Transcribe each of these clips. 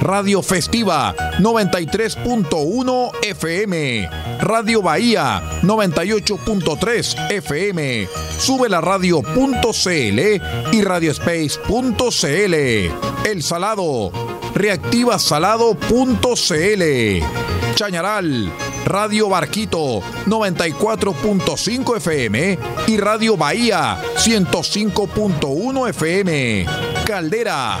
Radio Festiva 93.1 FM, Radio Bahía 98.3 FM, sube la radio.cl y radiospace.cl. El Salado, reactivasalado.cl. Chañaral, Radio Barquito 94.5 FM y Radio Bahía 105.1 FM. Caldera,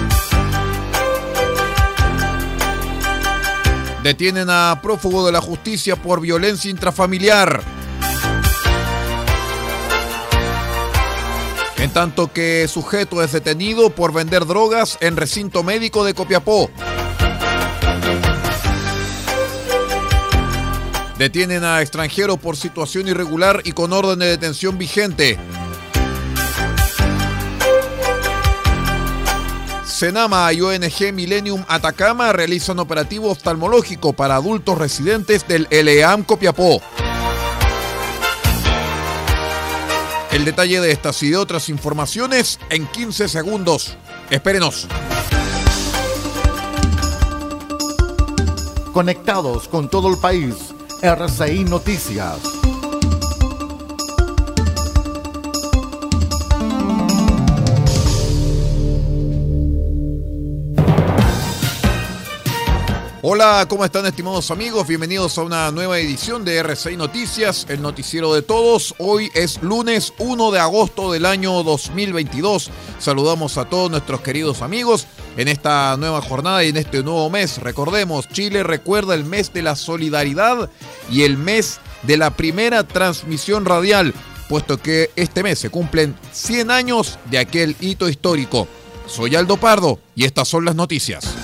Detienen a prófugo de la justicia por violencia intrafamiliar. En tanto que sujeto es detenido por vender drogas en recinto médico de Copiapó. Detienen a extranjero por situación irregular y con orden de detención vigente. Senama y ONG Millennium Atacama realizan operativo oftalmológico para adultos residentes del LEAM Copiapó. El detalle de estas y de otras informaciones en 15 segundos. Espérenos. Conectados con todo el país, RCI Noticias. Hola, ¿cómo están estimados amigos? Bienvenidos a una nueva edición de RCI Noticias, el noticiero de todos. Hoy es lunes 1 de agosto del año 2022. Saludamos a todos nuestros queridos amigos en esta nueva jornada y en este nuevo mes. Recordemos, Chile recuerda el mes de la solidaridad y el mes de la primera transmisión radial, puesto que este mes se cumplen 100 años de aquel hito histórico. Soy Aldo Pardo y estas son las noticias.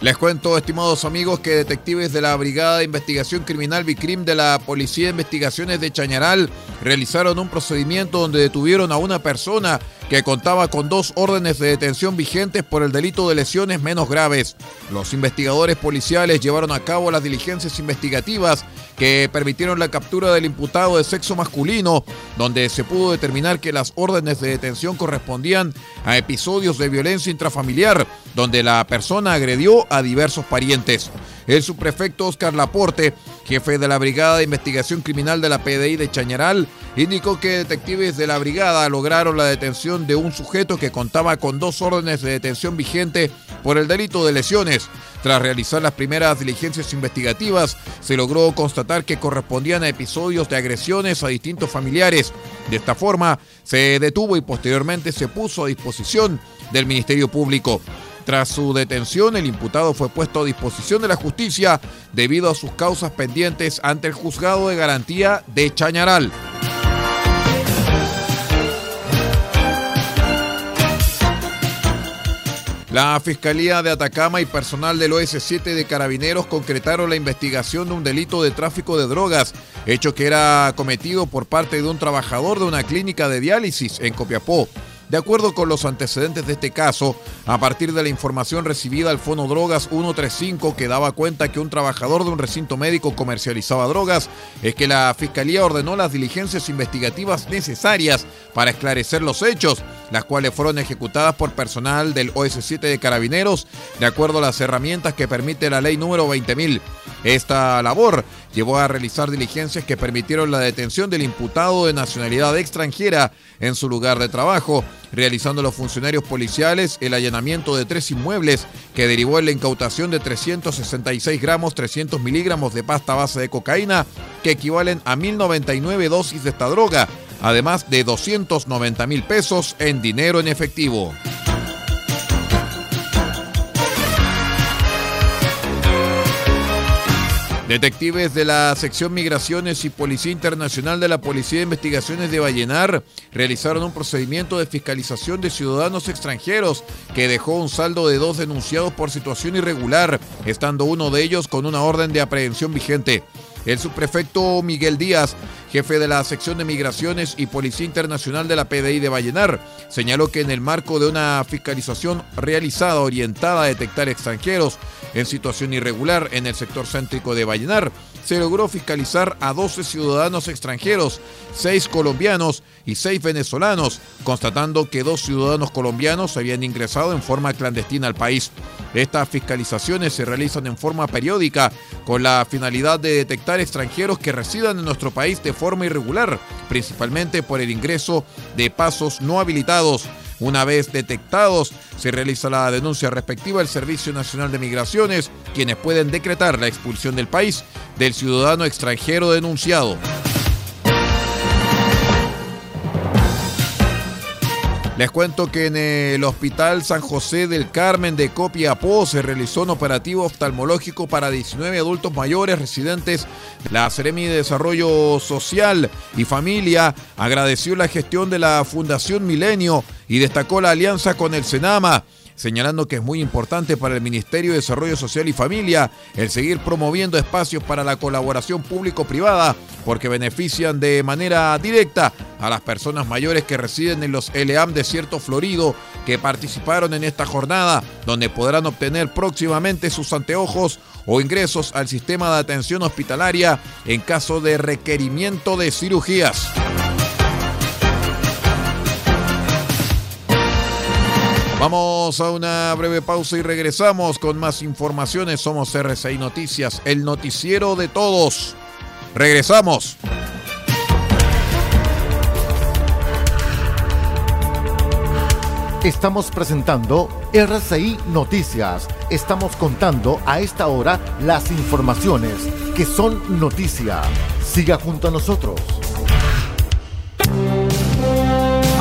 Les cuento, estimados amigos, que detectives de la Brigada de Investigación Criminal Vicrim de la Policía de Investigaciones de Chañaral realizaron un procedimiento donde detuvieron a una persona que contaba con dos órdenes de detención vigentes por el delito de lesiones menos graves. Los investigadores policiales llevaron a cabo las diligencias investigativas que permitieron la captura del imputado de sexo masculino, donde se pudo determinar que las órdenes de detención correspondían a episodios de violencia intrafamiliar, donde la persona agredió a diversos parientes. El subprefecto Oscar Laporte, jefe de la Brigada de Investigación Criminal de la PDI de Chañaral, indicó que detectives de la brigada lograron la detención de un sujeto que contaba con dos órdenes de detención vigente por el delito de lesiones. Tras realizar las primeras diligencias investigativas, se logró constatar que correspondían a episodios de agresiones a distintos familiares. De esta forma, se detuvo y posteriormente se puso a disposición del Ministerio Público. Tras su detención, el imputado fue puesto a disposición de la justicia debido a sus causas pendientes ante el juzgado de garantía de Chañaral. La Fiscalía de Atacama y personal del OS7 de Carabineros concretaron la investigación de un delito de tráfico de drogas, hecho que era cometido por parte de un trabajador de una clínica de diálisis en Copiapó. De acuerdo con los antecedentes de este caso, a partir de la información recibida al Fono Drogas 135 que daba cuenta que un trabajador de un recinto médico comercializaba drogas, es que la Fiscalía ordenó las diligencias investigativas necesarias para esclarecer los hechos, las cuales fueron ejecutadas por personal del OS7 de Carabineros, de acuerdo a las herramientas que permite la ley número 20.000. Esta labor llevó a realizar diligencias que permitieron la detención del imputado de nacionalidad extranjera en su lugar de trabajo, realizando los funcionarios policiales el allanamiento de tres inmuebles que derivó en la incautación de 366 gramos 300 miligramos de pasta base de cocaína que equivalen a 1099 dosis de esta droga, además de 290 mil pesos en dinero en efectivo. Detectives de la sección Migraciones y Policía Internacional de la Policía de Investigaciones de Vallenar realizaron un procedimiento de fiscalización de ciudadanos extranjeros que dejó un saldo de dos denunciados por situación irregular, estando uno de ellos con una orden de aprehensión vigente. El subprefecto Miguel Díaz, jefe de la sección de migraciones y Policía Internacional de la PDI de Vallenar, señaló que en el marco de una fiscalización realizada orientada a detectar extranjeros en situación irregular en el sector céntrico de Vallenar, se logró fiscalizar a 12 ciudadanos extranjeros, 6 colombianos y 6 venezolanos, constatando que dos ciudadanos colombianos habían ingresado en forma clandestina al país. Estas fiscalizaciones se realizan en forma periódica con la finalidad de detectar extranjeros que residan en nuestro país de forma irregular, principalmente por el ingreso de pasos no habilitados. Una vez detectados, se realiza la denuncia respectiva al Servicio Nacional de Migraciones, quienes pueden decretar la expulsión del país del ciudadano extranjero denunciado. Les cuento que en el Hospital San José del Carmen de Copiapó se realizó un operativo oftalmológico para 19 adultos mayores residentes. La Seremi de Desarrollo Social y Familia agradeció la gestión de la Fundación Milenio y destacó la alianza con el Senama señalando que es muy importante para el Ministerio de Desarrollo Social y Familia el seguir promoviendo espacios para la colaboración público-privada porque benefician de manera directa a las personas mayores que residen en los LEAM Desierto Florido que participaron en esta jornada, donde podrán obtener próximamente sus anteojos o ingresos al sistema de atención hospitalaria en caso de requerimiento de cirugías. Vamos a una breve pausa y regresamos con más informaciones. Somos RCI Noticias, el noticiero de todos. Regresamos. Estamos presentando RCI Noticias. Estamos contando a esta hora las informaciones que son noticia. Siga junto a nosotros.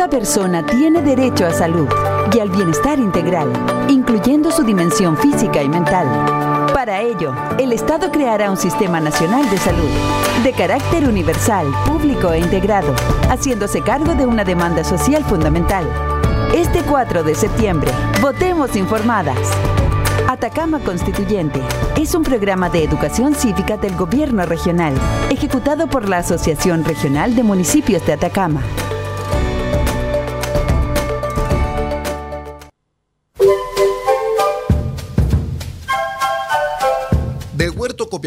Toda persona tiene derecho a salud y al bienestar integral, incluyendo su dimensión física y mental. Para ello, el Estado creará un sistema nacional de salud, de carácter universal, público e integrado, haciéndose cargo de una demanda social fundamental. Este 4 de septiembre, votemos informadas. Atacama Constituyente es un programa de educación cívica del gobierno regional, ejecutado por la Asociación Regional de Municipios de Atacama.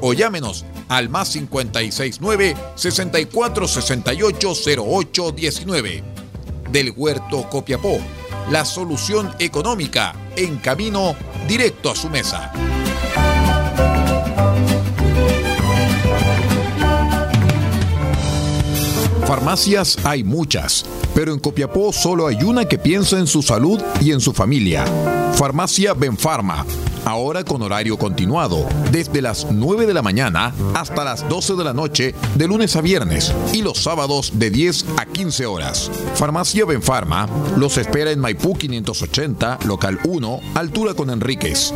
o llámenos al más 569 6468 0819. Del Huerto Copiapó, la solución económica en camino directo a su mesa. Farmacias hay muchas, pero en Copiapó solo hay una que piensa en su salud y en su familia. Farmacia Benfarma ahora con horario continuado, desde las 9 de la mañana hasta las 12 de la noche, de lunes a viernes, y los sábados de 10 a 15 horas. Farmacia Benfarma los espera en Maipú 580, local 1, altura con Enríquez.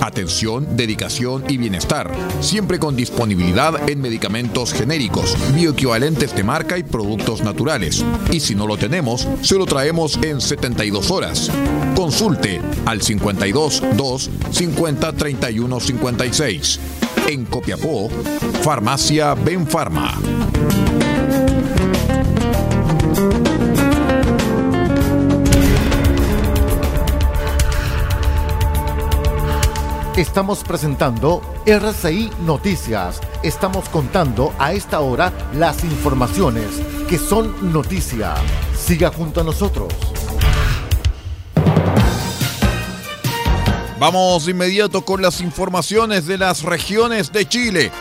Atención, dedicación y bienestar, siempre con disponibilidad en medicamentos genéricos, bioequivalentes de marca y productos naturales. Y si no lo tenemos, se lo traemos en 72 horas. Consulte al 52 2 50 31 56. En Copiapó, Farmacia Benfarma. Estamos presentando RCI Noticias. Estamos contando a esta hora las informaciones que son noticia. Siga junto a nosotros. Vamos de inmediato con las informaciones de las regiones de Chile.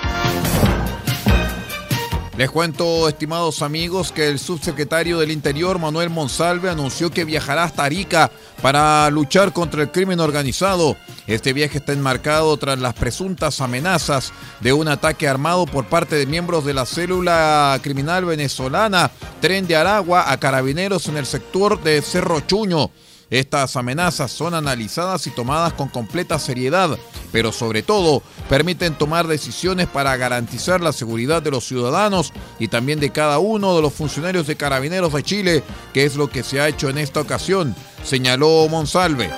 Les cuento, estimados amigos, que el subsecretario del Interior, Manuel Monsalve, anunció que viajará hasta Arica para luchar contra el crimen organizado. Este viaje está enmarcado tras las presuntas amenazas de un ataque armado por parte de miembros de la célula criminal venezolana Tren de Aragua a carabineros en el sector de Cerro Chuño. Estas amenazas son analizadas y tomadas con completa seriedad, pero sobre todo permiten tomar decisiones para garantizar la seguridad de los ciudadanos y también de cada uno de los funcionarios de carabineros de Chile, que es lo que se ha hecho en esta ocasión, señaló Monsalve.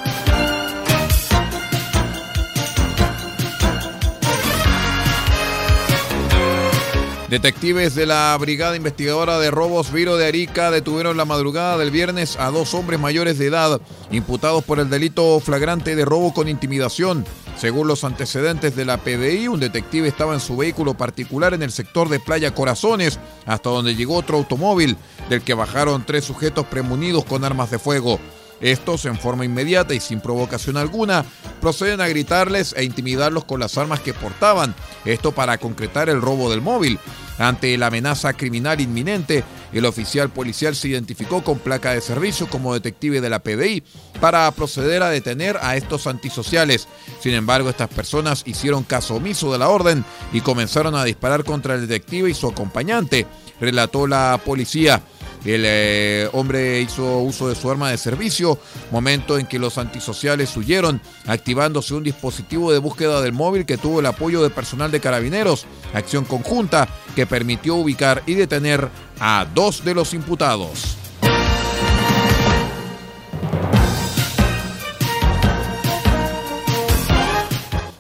Detectives de la Brigada Investigadora de Robos Viro de Arica detuvieron la madrugada del viernes a dos hombres mayores de edad imputados por el delito flagrante de robo con intimidación. Según los antecedentes de la PDI, un detective estaba en su vehículo particular en el sector de Playa Corazones, hasta donde llegó otro automóvil, del que bajaron tres sujetos premunidos con armas de fuego. Estos, en forma inmediata y sin provocación alguna, proceden a gritarles e intimidarlos con las armas que portaban, esto para concretar el robo del móvil. Ante la amenaza criminal inminente, el oficial policial se identificó con placa de servicio como detective de la PDI para proceder a detener a estos antisociales. Sin embargo, estas personas hicieron caso omiso de la orden y comenzaron a disparar contra el detective y su acompañante, relató la policía. El eh, hombre hizo uso de su arma de servicio, momento en que los antisociales huyeron, activándose un dispositivo de búsqueda del móvil que tuvo el apoyo de personal de carabineros, acción conjunta que permitió ubicar y detener a dos de los imputados.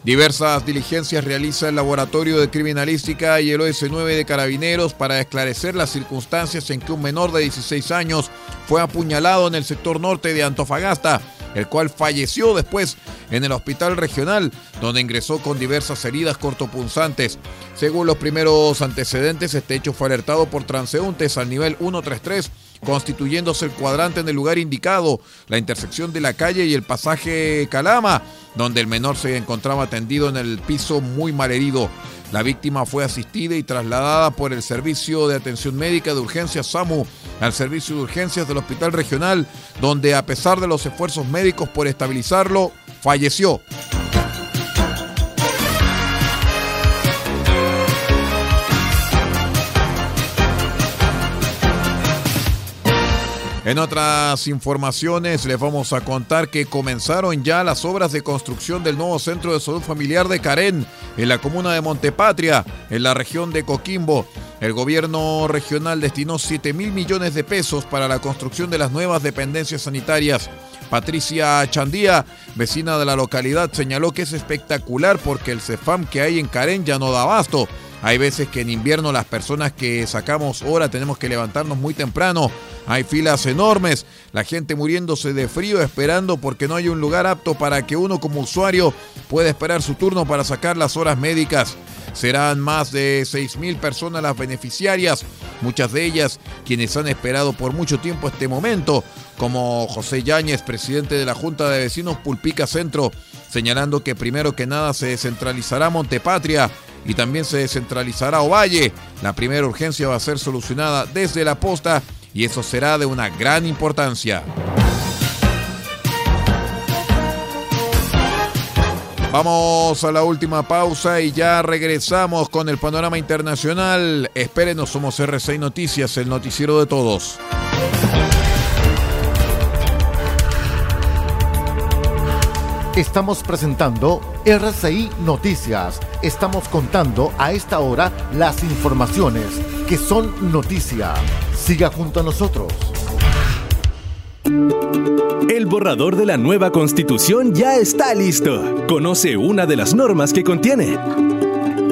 Diversas diligencias realiza el Laboratorio de Criminalística y el OS9 de Carabineros para esclarecer las circunstancias en que un menor de 16 años fue apuñalado en el sector norte de Antofagasta. el cual falleció después en el hospital regional, donde ingresó con diversas heridas cortopunzantes. Según los primeros antecedentes, este hecho fue alertado por transeúntes al nivel 133 constituyéndose el cuadrante en el lugar indicado, la intersección de la calle y el pasaje Calama, donde el menor se encontraba tendido en el piso muy mal herido. La víctima fue asistida y trasladada por el Servicio de Atención Médica de Urgencias SAMU al Servicio de Urgencias del Hospital Regional, donde a pesar de los esfuerzos médicos por estabilizarlo, falleció. En otras informaciones les vamos a contar que comenzaron ya las obras de construcción del nuevo Centro de Salud Familiar de Carén en la comuna de Montepatria, en la región de Coquimbo. El gobierno regional destinó 7 mil millones de pesos para la construcción de las nuevas dependencias sanitarias. Patricia Chandía, vecina de la localidad, señaló que es espectacular porque el CEFAM que hay en Carén ya no da abasto. Hay veces que en invierno las personas que sacamos hora tenemos que levantarnos muy temprano. Hay filas enormes, la gente muriéndose de frío esperando porque no hay un lugar apto para que uno como usuario pueda esperar su turno para sacar las horas médicas. Serán más de 6.000 personas las beneficiarias, muchas de ellas quienes han esperado por mucho tiempo este momento, como José Yáñez, presidente de la Junta de Vecinos Pulpica Centro, señalando que primero que nada se descentralizará Montepatria y también se descentralizará Ovalle. La primera urgencia va a ser solucionada desde la posta y eso será de una gran importancia. Vamos a la última pausa y ya regresamos con el panorama internacional. Espérenos, somos R6 Noticias, el noticiero de todos. Estamos presentando RCI Noticias. Estamos contando a esta hora las informaciones que son noticia. Siga junto a nosotros. El borrador de la nueva constitución ya está listo. Conoce una de las normas que contiene.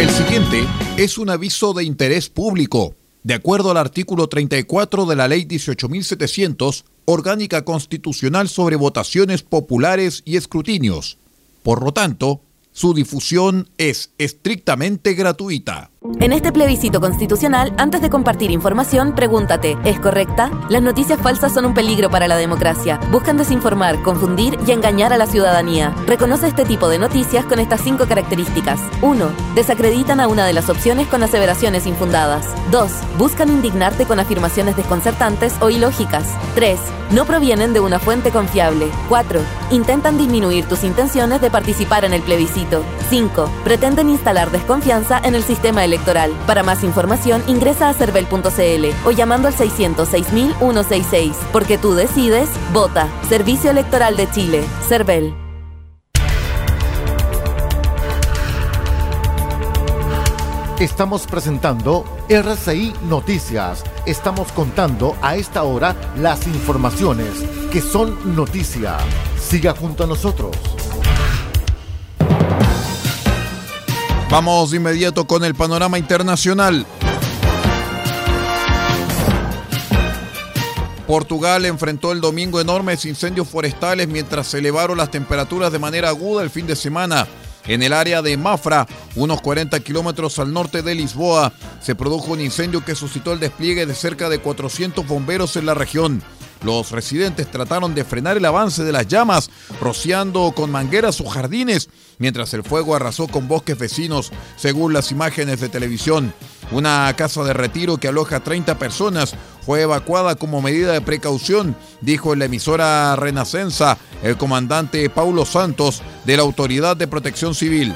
El siguiente es un aviso de interés público. De acuerdo al artículo 34 de la Ley 18.700, Orgánica Constitucional sobre Votaciones Populares y Escrutinios. Por lo tanto, Su difusión es estrictamente gratuita. En este plebiscito constitucional, antes de compartir información, pregúntate, ¿es correcta? Las noticias falsas son un peligro para la democracia. Buscan desinformar, confundir y engañar a la ciudadanía. Reconoce este tipo de noticias con estas cinco características. 1. Desacreditan a una de las opciones con aseveraciones infundadas. 2. Buscan indignarte con afirmaciones desconcertantes o ilógicas. 3. No provienen de una fuente confiable. 4. Intentan disminuir tus intenciones de participar en el plebiscito. 5. Pretenden instalar desconfianza en el sistema electoral. Para más información, ingresa a cervel.cl o llamando al 606.166. Porque tú decides, vota. Servicio Electoral de Chile. Cervel. Estamos presentando RCI Noticias. Estamos contando a esta hora las informaciones que son noticia. Siga junto a nosotros. Vamos de inmediato con el panorama internacional. Portugal enfrentó el domingo enormes incendios forestales mientras se elevaron las temperaturas de manera aguda el fin de semana. En el área de Mafra, unos 40 kilómetros al norte de Lisboa, se produjo un incendio que suscitó el despliegue de cerca de 400 bomberos en la región. Los residentes trataron de frenar el avance de las llamas, rociando con mangueras sus jardines, mientras el fuego arrasó con bosques vecinos, según las imágenes de televisión. Una casa de retiro que aloja 30 personas fue evacuada como medida de precaución, dijo en la emisora Renacenza el comandante Paulo Santos de la Autoridad de Protección Civil.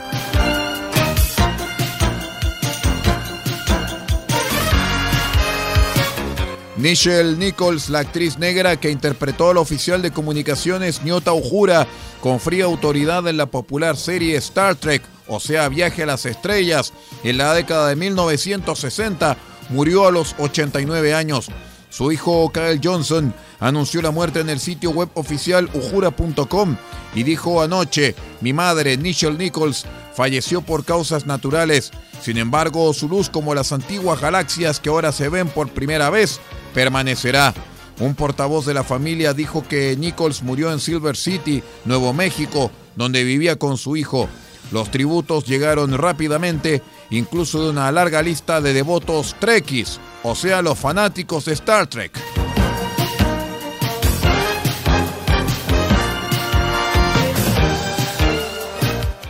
Nichelle Nichols, la actriz negra que interpretó al oficial de comunicaciones Nyota Ujura con fría autoridad en la popular serie Star Trek, o sea, Viaje a las Estrellas, en la década de 1960, murió a los 89 años. Su hijo Kyle Johnson anunció la muerte en el sitio web oficial ujura.com y dijo anoche, mi madre, Nichelle Nichols, falleció por causas naturales. Sin embargo, su luz como las antiguas galaxias que ahora se ven por primera vez permanecerá. Un portavoz de la familia dijo que Nichols murió en Silver City, Nuevo México, donde vivía con su hijo. Los tributos llegaron rápidamente, incluso de una larga lista de devotos Trekkies, o sea, los fanáticos de Star Trek.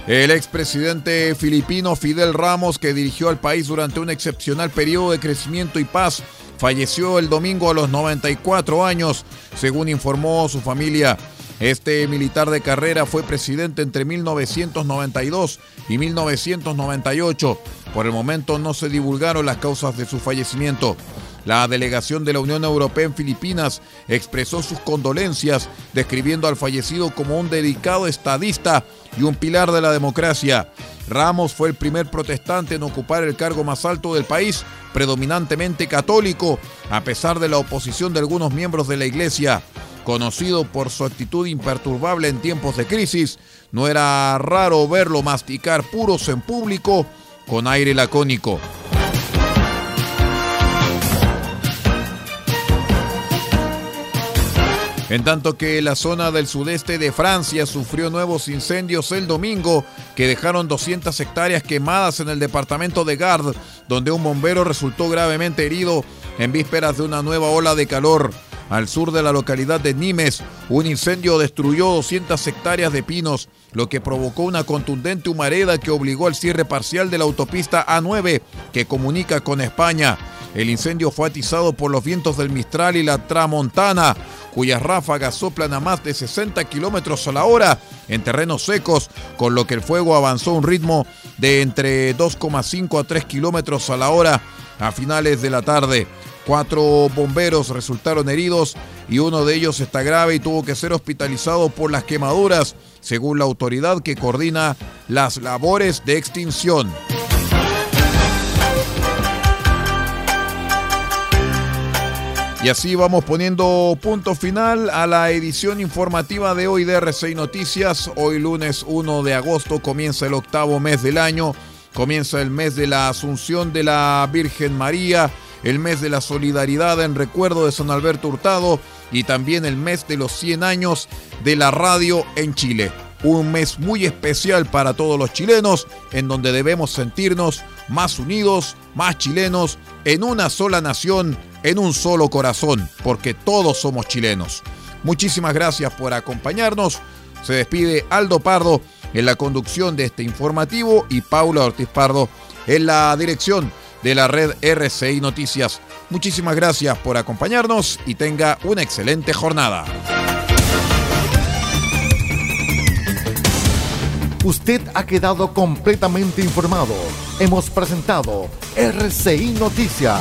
El expresidente filipino Fidel Ramos, que dirigió al país durante un excepcional periodo de crecimiento y paz, falleció el domingo a los 94 años, según informó su familia. Este militar de carrera fue presidente entre 1992 y 1998. Por el momento no se divulgaron las causas de su fallecimiento. La delegación de la Unión Europea en Filipinas expresó sus condolencias, describiendo al fallecido como un dedicado estadista y un pilar de la democracia. Ramos fue el primer protestante en ocupar el cargo más alto del país, predominantemente católico, a pesar de la oposición de algunos miembros de la Iglesia. Conocido por su actitud imperturbable en tiempos de crisis, no era raro verlo masticar puros en público con aire lacónico. En tanto que la zona del sudeste de Francia sufrió nuevos incendios el domingo que dejaron 200 hectáreas quemadas en el departamento de Gard, donde un bombero resultó gravemente herido en vísperas de una nueva ola de calor. Al sur de la localidad de Nimes, un incendio destruyó 200 hectáreas de pinos, lo que provocó una contundente humareda que obligó al cierre parcial de la autopista A9 que comunica con España. El incendio fue atizado por los vientos del Mistral y la Tramontana, cuyas ráfagas soplan a más de 60 kilómetros a la hora en terrenos secos, con lo que el fuego avanzó a un ritmo de entre 2,5 a 3 kilómetros a la hora a finales de la tarde. Cuatro bomberos resultaron heridos y uno de ellos está grave y tuvo que ser hospitalizado por las quemaduras, según la autoridad que coordina las labores de extinción. Y así vamos poniendo punto final a la edición informativa de hoy de R6 Noticias. Hoy lunes 1 de agosto comienza el octavo mes del año, comienza el mes de la Asunción de la Virgen María, el mes de la solidaridad en recuerdo de San Alberto Hurtado y también el mes de los 100 años de la radio en Chile. un mes muy especial para todos los chilenos, en donde debemos sentirnos más unidos, más chilenos, en una sola nación, en un solo corazón, porque todos somos chilenos. Muchísimas gracias por acompañarnos. Se despide Aldo Pardo en la conducción de este informativo y Paula Ortiz Pardo en la dirección de la red RCI Noticias. Muchísimas gracias por acompañarnos y tenga una excelente jornada. Usted ha quedado completamente informado. Hemos presentado RCI Noticias,